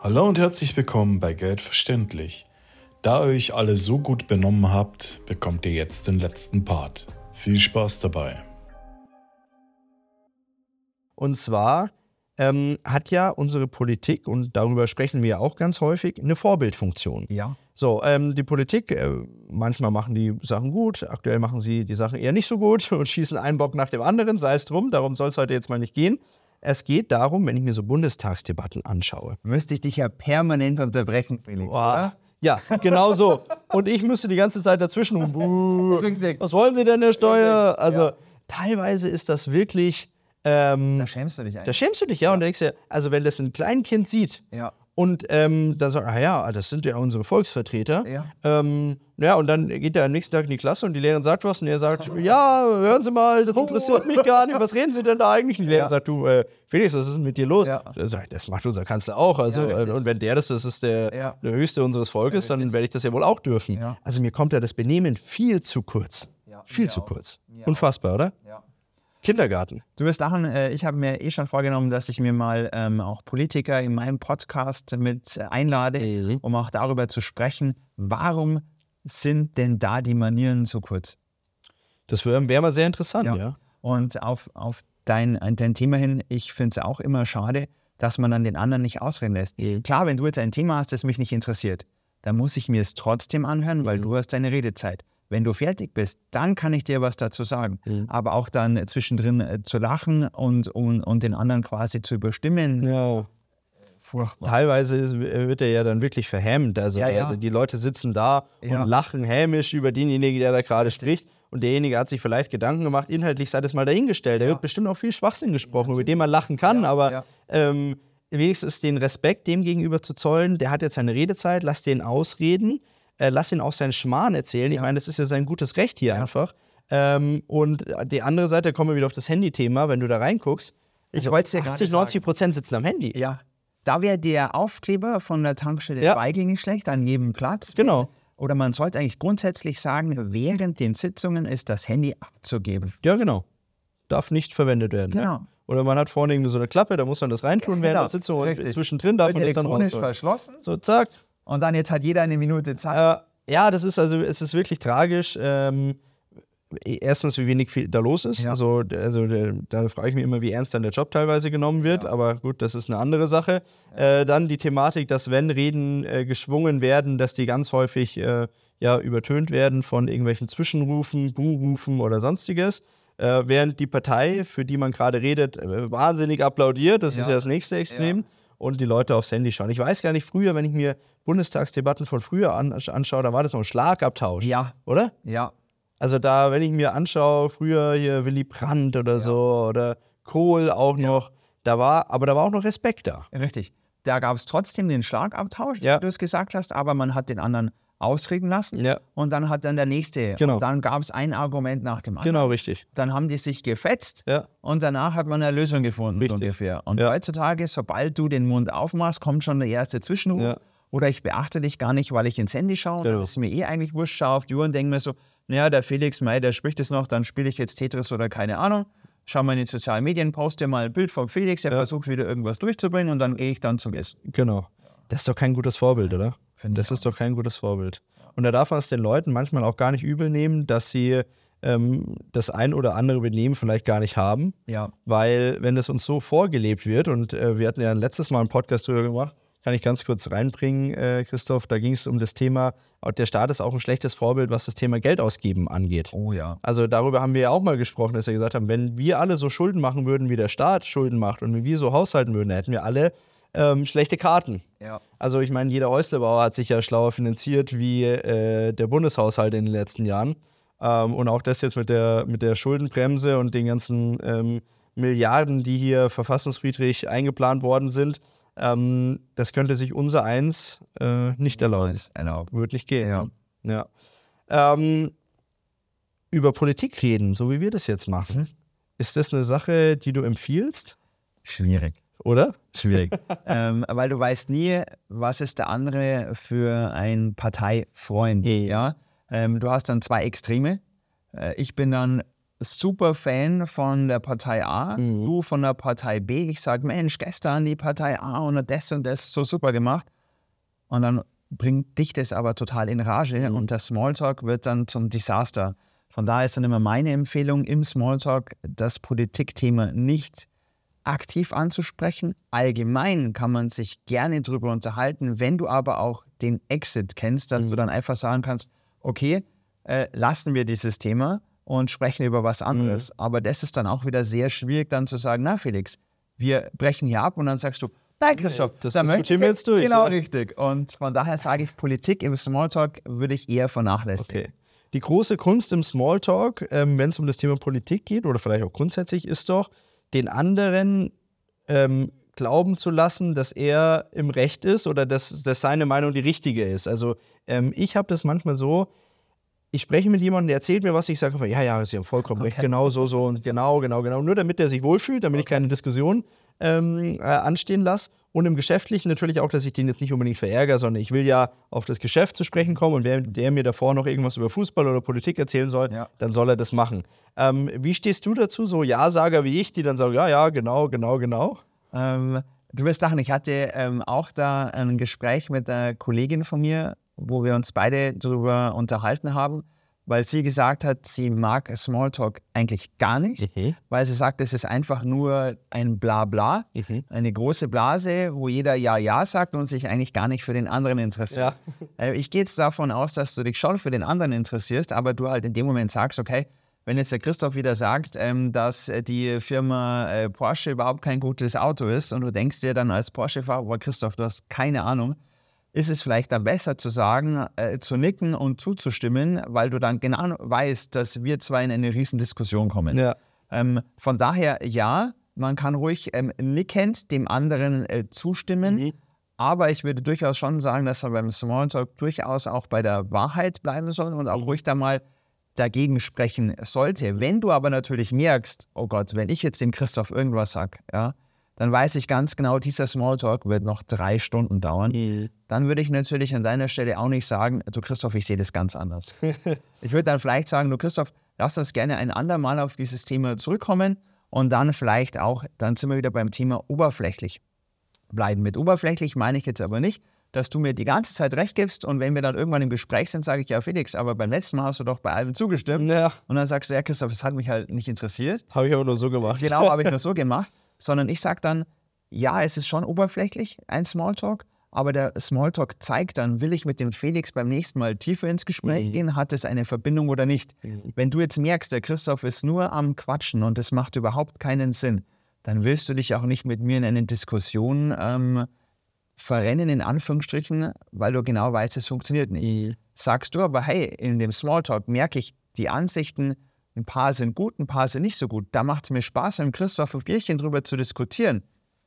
Hallo und herzlich willkommen bei Geld verständlich. Da ihr euch alle so gut benommen habt, bekommt ihr jetzt den letzten Part. Viel Spaß dabei. Und zwar ähm, hat ja unsere Politik, und darüber sprechen wir auch ganz häufig, eine Vorbildfunktion. Ja. So, ähm, die Politik, äh, manchmal machen die Sachen gut, aktuell machen sie die Sachen eher nicht so gut und schießen einen Bock nach dem anderen, sei es drum, darum soll es heute jetzt mal nicht gehen. Es geht darum, wenn ich mir so Bundestagsdebatten anschaue. Müsste ich dich ja permanent unterbrechen, Felix. Boah. Ja, genau so. Und ich müsste die ganze Zeit dazwischen. Was wollen Sie denn, Herr Steuer? Also, ja. teilweise ist das wirklich. Ähm, da schämst du dich eigentlich. Da schämst du dich, ja. ja. Und denkst dir, also, wenn das ein Kleinkind sieht ja. Und ähm, dann sagt, ah ja, das sind ja unsere Volksvertreter. Ja. Ähm, ja, und dann geht er am nächsten Tag in die Klasse und die Lehrerin sagt was und er sagt, ja, hören Sie mal, das interessiert mich gar nicht, was reden Sie denn da eigentlich? Und die Lehrerin ja. sagt, du, äh, Felix, was ist denn mit dir los? Ja. Das macht unser Kanzler auch. Also, ja, und wenn der das, das ist der, der höchste unseres Volkes, dann werde ich das ja wohl auch dürfen. Also mir kommt ja das Benehmen viel zu kurz. viel zu kurz. Unfassbar, oder? Ja. Kindergarten. Du wirst lachen, äh, ich habe mir eh schon vorgenommen, dass ich mir mal ähm, auch Politiker in meinem Podcast mit einlade, mhm. um auch darüber zu sprechen, warum sind denn da die Manieren zu kurz? Das wäre wär mal sehr interessant, ja. ja. Und auf, auf dein, dein Thema hin, ich finde es auch immer schade, dass man dann den anderen nicht ausreden lässt. Mhm. Klar, wenn du jetzt ein Thema hast, das mich nicht interessiert, dann muss ich mir es trotzdem anhören, weil mhm. du hast deine Redezeit. Wenn du fertig bist, dann kann ich dir was dazu sagen. Mhm. Aber auch dann zwischendrin äh, zu lachen und, und, und den anderen quasi zu überstimmen, ja. Furchtbar. Teilweise wird er ja dann wirklich verhemmt. Also ja, ja. die Leute sitzen da ja. und lachen hämisch über denjenigen, der da gerade spricht. Und derjenige hat sich vielleicht Gedanken gemacht, inhaltlich sei das mal dahingestellt. Da wird bestimmt auch viel Schwachsinn gesprochen, über den man lachen kann. aber ähm, wenigstens den Respekt dem gegenüber zu zollen, der hat jetzt seine Redezeit, lass den ausreden, äh, lass ihn auch seinen Schmarrn erzählen. Ich meine, das ist ja sein gutes Recht hier einfach. Ähm, und die andere Seite, kommen wir wieder auf das Handy-Thema, wenn du da reinguckst. Ich also 80, 90 Prozent sitzen am Handy. Ja, da wäre der Aufkleber von der Tankstelle ja. Weigel nicht schlecht, an jedem Platz. Genau. Oder man sollte eigentlich grundsätzlich sagen, während den Sitzungen ist das Handy abzugeben. Ja, genau. Darf nicht verwendet werden. Genau. Ne? Oder man hat vorne irgendwie so eine Klappe, da muss man das reintun genau. während der Sitzung Richtig. und zwischendrin darf man das dann elektronisch verschlossen. So, zack. Und dann jetzt hat jeder eine Minute Zeit. Äh, ja, das ist also, es ist wirklich tragisch. Ähm, erstens, wie wenig viel da los ist. Ja. Also, also da frage ich mich immer, wie ernst dann der Job teilweise genommen wird. Ja. Aber gut, das ist eine andere Sache. Ja. Äh, dann die Thematik, dass wenn Reden äh, geschwungen werden, dass die ganz häufig äh, ja, übertönt werden von irgendwelchen Zwischenrufen, Buhrufen oder sonstiges. Äh, während die Partei, für die man gerade redet, äh, wahnsinnig applaudiert. Das ist ja das nächste Extrem. Und die Leute aufs Handy schauen. Ich weiß gar nicht, früher, wenn ich mir Bundestagsdebatten von früher an, anschaue, da war das noch ein Schlagabtausch. Ja. Oder? Ja. Also da, wenn ich mir anschaue, früher hier Willy Brandt oder ja. so oder Kohl auch ja. noch, da war, aber da war auch noch Respekt da. Richtig. Da gab es trotzdem den Schlagabtausch, ja. wie du es gesagt hast, aber man hat den anderen ausreden lassen ja. und dann hat dann der nächste. Genau. Und dann gab es ein Argument nach dem anderen. Genau, richtig. Dann haben die sich gefetzt ja. und danach hat man eine Lösung gefunden, richtig. ungefähr. Und ja. heutzutage, sobald du den Mund aufmachst, kommt schon der erste Zwischenruf. Oder ich beachte dich gar nicht, weil ich ins Handy schaue. Genau. Das ist mir eh eigentlich wurscht, schaue auf die Uhr und denke mir so, naja, der Felix May, der spricht es noch, dann spiele ich jetzt Tetris oder keine Ahnung. Schau mal in die sozialen Medien, poste mal ein Bild von Felix, der ja. versucht wieder irgendwas durchzubringen und dann gehe ich dann zum Essen. Genau. Das ist doch kein gutes Vorbild, oder? Find das ist doch kein gutes Vorbild. Und da darf man es den Leuten manchmal auch gar nicht übel nehmen, dass sie ähm, das ein oder andere Benehmen vielleicht gar nicht haben. Ja. Weil, wenn es uns so vorgelebt wird, und äh, wir hatten ja letztes Mal einen Podcast drüber gemacht, kann ich ganz kurz reinbringen, äh, Christoph. Da ging es um das Thema, der Staat ist auch ein schlechtes Vorbild, was das Thema Geld ausgeben angeht. Oh ja. Also darüber haben wir ja auch mal gesprochen, dass wir gesagt haben, wenn wir alle so Schulden machen würden, wie der Staat Schulden macht und wie wir so haushalten würden, dann hätten wir alle ähm, schlechte Karten. Ja. Also ich meine, jeder Häuslebauer hat sich ja schlauer finanziert wie äh, der Bundeshaushalt in den letzten Jahren. Ähm, und auch das jetzt mit der, mit der Schuldenbremse und den ganzen ähm, Milliarden, die hier verfassungsfriedrig eingeplant worden sind, ähm, das könnte sich unser Eins äh, nicht erlauben. erlauben. Würde nicht gehen. Ja. ja. Ähm, über Politik reden, so wie wir das jetzt machen, mhm. ist das eine Sache, die du empfiehlst? Schwierig. Oder? Schwierig. ähm, weil du weißt nie, was ist der andere für ein Parteifreund. Ja? Ähm, du hast dann zwei Extreme. Äh, ich bin dann super Fan von der Partei A, mhm. du von der Partei B. Ich sage, Mensch, gestern die Partei A und das und das so super gemacht. Und dann bringt dich das aber total in Rage mhm. und der Smalltalk wird dann zum Desaster. Von daher ist dann immer meine Empfehlung im Smalltalk, das Politikthema nicht aktiv anzusprechen. Allgemein kann man sich gerne darüber unterhalten, wenn du aber auch den Exit kennst, dass mhm. du dann einfach sagen kannst, okay, äh, lassen wir dieses Thema und sprechen über was anderes. Mhm. Aber das ist dann auch wieder sehr schwierig, dann zu sagen, na Felix, wir brechen hier ab und dann sagst du, nein Christoph, das diskutieren wir jetzt durch. Genau, ja. richtig. Und von daher sage ich, Politik im Smalltalk würde ich eher vernachlässigen. Okay. Die große Kunst im Smalltalk, ähm, wenn es um das Thema Politik geht oder vielleicht auch grundsätzlich, ist doch, den anderen ähm, glauben zu lassen, dass er im Recht ist oder dass, dass seine Meinung die richtige ist. Also ähm, ich habe das manchmal so, ich spreche mit jemandem, der erzählt mir was, ich sage einfach, ja, ja, Sie haben vollkommen okay. recht, genau so, so und genau, genau, genau. Nur damit er sich wohlfühlt, damit ich keine Diskussion ähm, äh, anstehen lasse. Und im Geschäftlichen natürlich auch, dass ich den jetzt nicht unbedingt verärgere, sondern ich will ja auf das Geschäft zu sprechen kommen und wer der mir davor noch irgendwas über Fußball oder Politik erzählen soll, ja. dann soll er das machen. Ähm, wie stehst du dazu, so Ja-Sager wie ich, die dann sagen, ja, ja, genau, genau, genau? Ähm, du wirst lachen, ich hatte ähm, auch da ein Gespräch mit einer Kollegin von mir, wo wir uns beide darüber unterhalten haben weil sie gesagt hat, sie mag Smalltalk eigentlich gar nicht, mhm. weil sie sagt, es ist einfach nur ein Blabla, mhm. eine große Blase, wo jeder Ja, Ja sagt und sich eigentlich gar nicht für den anderen interessiert. Ja. Äh, ich gehe jetzt davon aus, dass du dich schon für den anderen interessierst, aber du halt in dem Moment sagst, okay, wenn jetzt der Christoph wieder sagt, ähm, dass die Firma äh, Porsche überhaupt kein gutes Auto ist und du denkst dir dann als Porsche-Fahrer, boah Christoph, du hast keine Ahnung, ist es vielleicht dann besser zu sagen, äh, zu nicken und zuzustimmen, weil du dann genau weißt, dass wir zwei in eine riesen Diskussion kommen. Ja. Ähm, von daher ja, man kann ruhig ähm, nickend dem anderen äh, zustimmen, mhm. aber ich würde durchaus schon sagen, dass er beim Smalltalk durchaus auch bei der Wahrheit bleiben soll und auch mhm. ruhig da mal dagegen sprechen sollte. Wenn du aber natürlich merkst, oh Gott, wenn ich jetzt dem Christoph irgendwas sage, ja, dann weiß ich ganz genau, dieser Smalltalk wird noch drei Stunden dauern. Mhm. Dann würde ich natürlich an deiner Stelle auch nicht sagen, du Christoph, ich sehe das ganz anders. ich würde dann vielleicht sagen, du Christoph, lass uns gerne ein andermal auf dieses Thema zurückkommen und dann vielleicht auch, dann sind wir wieder beim Thema oberflächlich bleiben. Mit oberflächlich meine ich jetzt aber nicht, dass du mir die ganze Zeit recht gibst und wenn wir dann irgendwann im Gespräch sind, sage ich, ja Felix, aber beim letzten Mal hast du doch bei allem zugestimmt. Ja. Und dann sagst du, ja Christoph, das hat mich halt nicht interessiert. Habe ich aber nur so gemacht. Genau, habe ich nur so gemacht sondern ich sage dann, ja, es ist schon oberflächlich, ein Smalltalk, aber der Smalltalk zeigt dann, will ich mit dem Felix beim nächsten Mal tiefer ins Gespräch mhm. gehen, hat es eine Verbindung oder nicht. Mhm. Wenn du jetzt merkst, der Christoph ist nur am Quatschen und es macht überhaupt keinen Sinn, dann willst du dich auch nicht mit mir in eine Diskussion ähm, verrennen, in Anführungsstrichen, weil du genau weißt, es funktioniert nicht. Mhm. Sagst du aber, hey, in dem Smalltalk merke ich, die Ansichten ein paar sind gut, ein paar sind nicht so gut. Da macht es mir Spaß, mit Christoph ein Bierchen drüber zu diskutieren.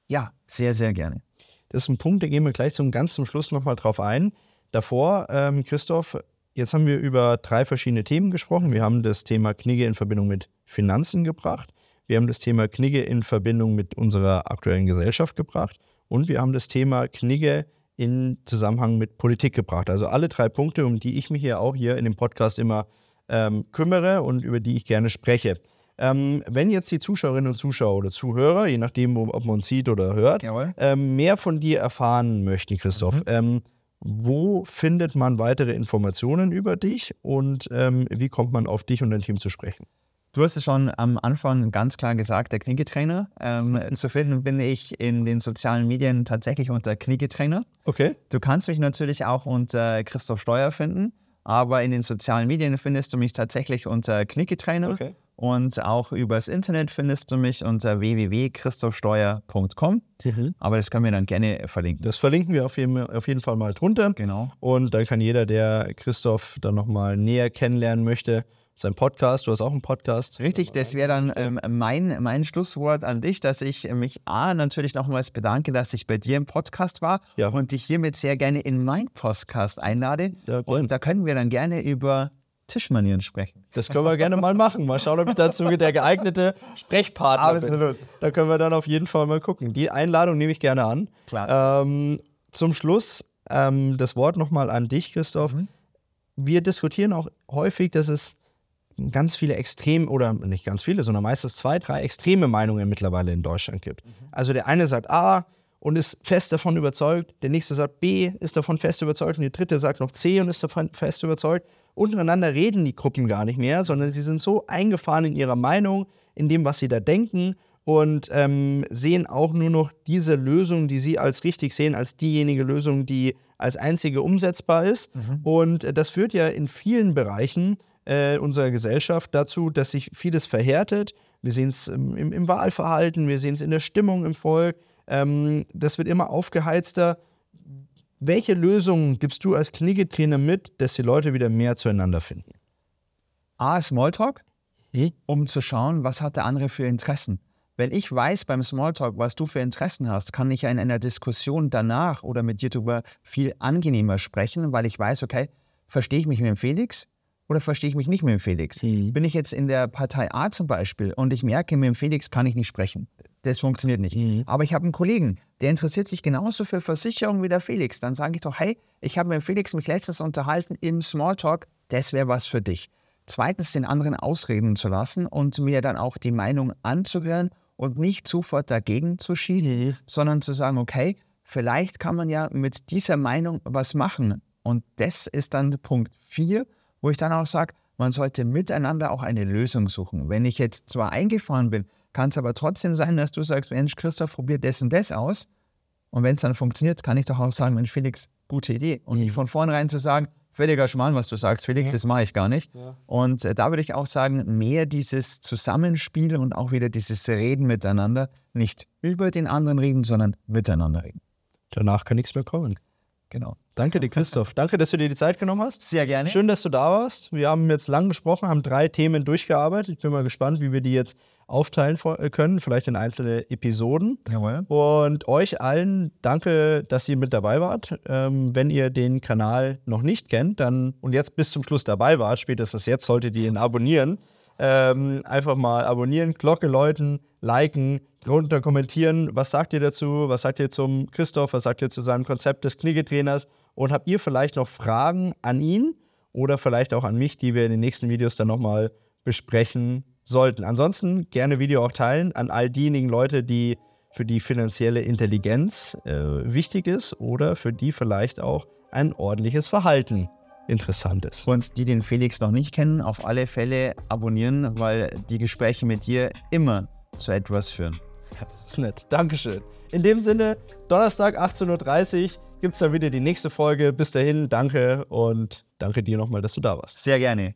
Ja, sehr, sehr gerne. Das ist ein Punkt, da gehen wir gleich zum ganz zum Schluss nochmal drauf ein. Davor, ähm, Christoph, jetzt haben wir über drei verschiedene Themen gesprochen. Wir haben das Thema Knigge in Verbindung mit Finanzen gebracht. Wir haben das Thema Knigge in Verbindung mit unserer aktuellen Gesellschaft gebracht. Und wir haben das Thema Knigge in Zusammenhang mit Politik gebracht. Also alle drei Punkte, um die ich mich hier auch hier in dem Podcast immer ähm, kümmere und über die ich gerne spreche. Ähm, wenn jetzt die Zuschauerinnen und Zuschauer oder Zuhörer, je nachdem, ob man uns sieht oder hört, ähm, mehr von dir erfahren möchten, Christoph, mhm. ähm, wo findet man weitere Informationen über dich und ähm, wie kommt man auf dich und dein Team zu sprechen? Du hast es schon am Anfang ganz klar gesagt, der Kniegetrainer. Ähm, zu finden bin ich in den sozialen Medien tatsächlich unter Kniegetrainer. Okay. Du kannst mich natürlich auch unter Christoph Steuer finden. Aber in den sozialen Medien findest du mich tatsächlich unter Knicketrainer. Okay. Und auch übers Internet findest du mich unter www.christophsteuer.com. Mhm. Aber das können wir dann gerne verlinken. Das verlinken wir auf jeden, auf jeden Fall mal drunter. Genau. Und dann kann jeder, der Christoph dann nochmal näher kennenlernen möchte, sein Podcast. Du hast auch einen Podcast. Richtig, das wäre dann ähm, mein, mein Schlusswort an dich, dass ich mich A, natürlich nochmals bedanke, dass ich bei dir im Podcast war ja. und dich hiermit sehr gerne in meinen Podcast einlade. Ja, und da können wir dann gerne über Tischmanieren sprechen. Das können wir gerne mal machen. Mal schauen, ob ich dazu der geeignete Sprechpartner Absolut. bin. Da können wir dann auf jeden Fall mal gucken. Die Einladung nehme ich gerne an. Klar. Ähm, zum Schluss ähm, das Wort nochmal an dich, Christoph. Mhm. Wir diskutieren auch häufig, dass es ganz viele extrem oder nicht ganz viele, sondern meistens zwei, drei extreme Meinungen mittlerweile in Deutschland gibt. Mhm. Also der eine sagt A und ist fest davon überzeugt, der nächste sagt B, ist davon fest überzeugt und der dritte sagt noch C und ist davon fest überzeugt. Untereinander reden die Gruppen gar nicht mehr, sondern sie sind so eingefahren in ihrer Meinung, in dem, was sie da denken und ähm, sehen auch nur noch diese Lösung, die sie als richtig sehen, als diejenige Lösung, die als einzige umsetzbar ist. Mhm. Und das führt ja in vielen Bereichen äh, unserer Gesellschaft dazu, dass sich vieles verhärtet. Wir sehen es im, im, Wahlverhalten, wir sehen es in der Stimmung im Volk. Ähm, das wird immer aufgeheizter. Welche Lösungen gibst du als Kniegetrainer mit, dass die Leute wieder mehr zueinander finden? A, Smalltalk, hm? um zu schauen, was hat der andere für Interessen. Wenn ich weiß beim Smalltalk, was du für Interessen hast, kann ich ja in einer Diskussion danach oder mit dir darüber viel angenehmer sprechen, weil ich weiß, okay, verstehe ich mich mit dem Felix? Oder verstehe ich mich nicht mit dem Felix? Mhm. Bin ich jetzt in der Partei A zum Beispiel und ich merke, mit dem Felix kann ich nicht sprechen. Das funktioniert nicht. Mhm. Aber ich habe einen Kollegen, der interessiert sich genauso für Versicherungen wie der Felix. Dann sage ich doch, hey, ich habe mit dem Felix mich letztens unterhalten im Smalltalk, das wäre was für dich. Zweitens, den anderen ausreden zu lassen und mir dann auch die Meinung anzuhören und nicht sofort dagegen zu schießen, mhm. sondern zu sagen, okay, vielleicht kann man ja mit dieser Meinung was machen. Und das ist dann Punkt 4 wo ich dann auch sage, man sollte miteinander auch eine Lösung suchen. Wenn ich jetzt zwar eingefahren bin, kann es aber trotzdem sein, dass du sagst, Mensch, Christoph, probier das und das aus. Und wenn es dann funktioniert, kann ich doch auch sagen, Mensch, Felix, gute Idee. Und mhm. nicht von vornherein zu sagen, völliger Schmarrn, was du sagst, Felix, ja. das mache ich gar nicht. Ja. Und äh, da würde ich auch sagen, mehr dieses Zusammenspiel und auch wieder dieses Reden miteinander, nicht über den anderen reden, sondern miteinander reden. Danach kann nichts mehr kommen. Genau. Danke dir, Christoph. Danke, dass du dir die Zeit genommen hast. Sehr gerne. Schön, dass du da warst. Wir haben jetzt lang gesprochen, haben drei Themen durchgearbeitet. Ich bin mal gespannt, wie wir die jetzt aufteilen äh, können, vielleicht in einzelne Episoden. Jawohl. Und euch allen danke, dass ihr mit dabei wart. Ähm, wenn ihr den Kanal noch nicht kennt, dann und jetzt bis zum Schluss dabei wart, spätestens jetzt solltet ihr ihn abonnieren. Ähm, einfach mal abonnieren, Glocke läuten, liken, drunter kommentieren. Was sagt ihr dazu? Was sagt ihr zum Christoph? Was sagt ihr zu seinem Konzept des Kniegetrainers? Und habt ihr vielleicht noch Fragen an ihn oder vielleicht auch an mich, die wir in den nächsten Videos dann nochmal besprechen sollten? Ansonsten gerne Video auch teilen an all diejenigen Leute, die für die finanzielle Intelligenz äh, wichtig ist oder für die vielleicht auch ein ordentliches Verhalten interessant ist. Und die den Felix noch nicht kennen, auf alle Fälle abonnieren, weil die Gespräche mit dir immer zu etwas führen. Ja, das ist nett. Dankeschön. In dem Sinne, Donnerstag 18.30 Uhr gibt es dann wieder die nächste Folge. Bis dahin, danke und danke dir nochmal, dass du da warst. Sehr gerne.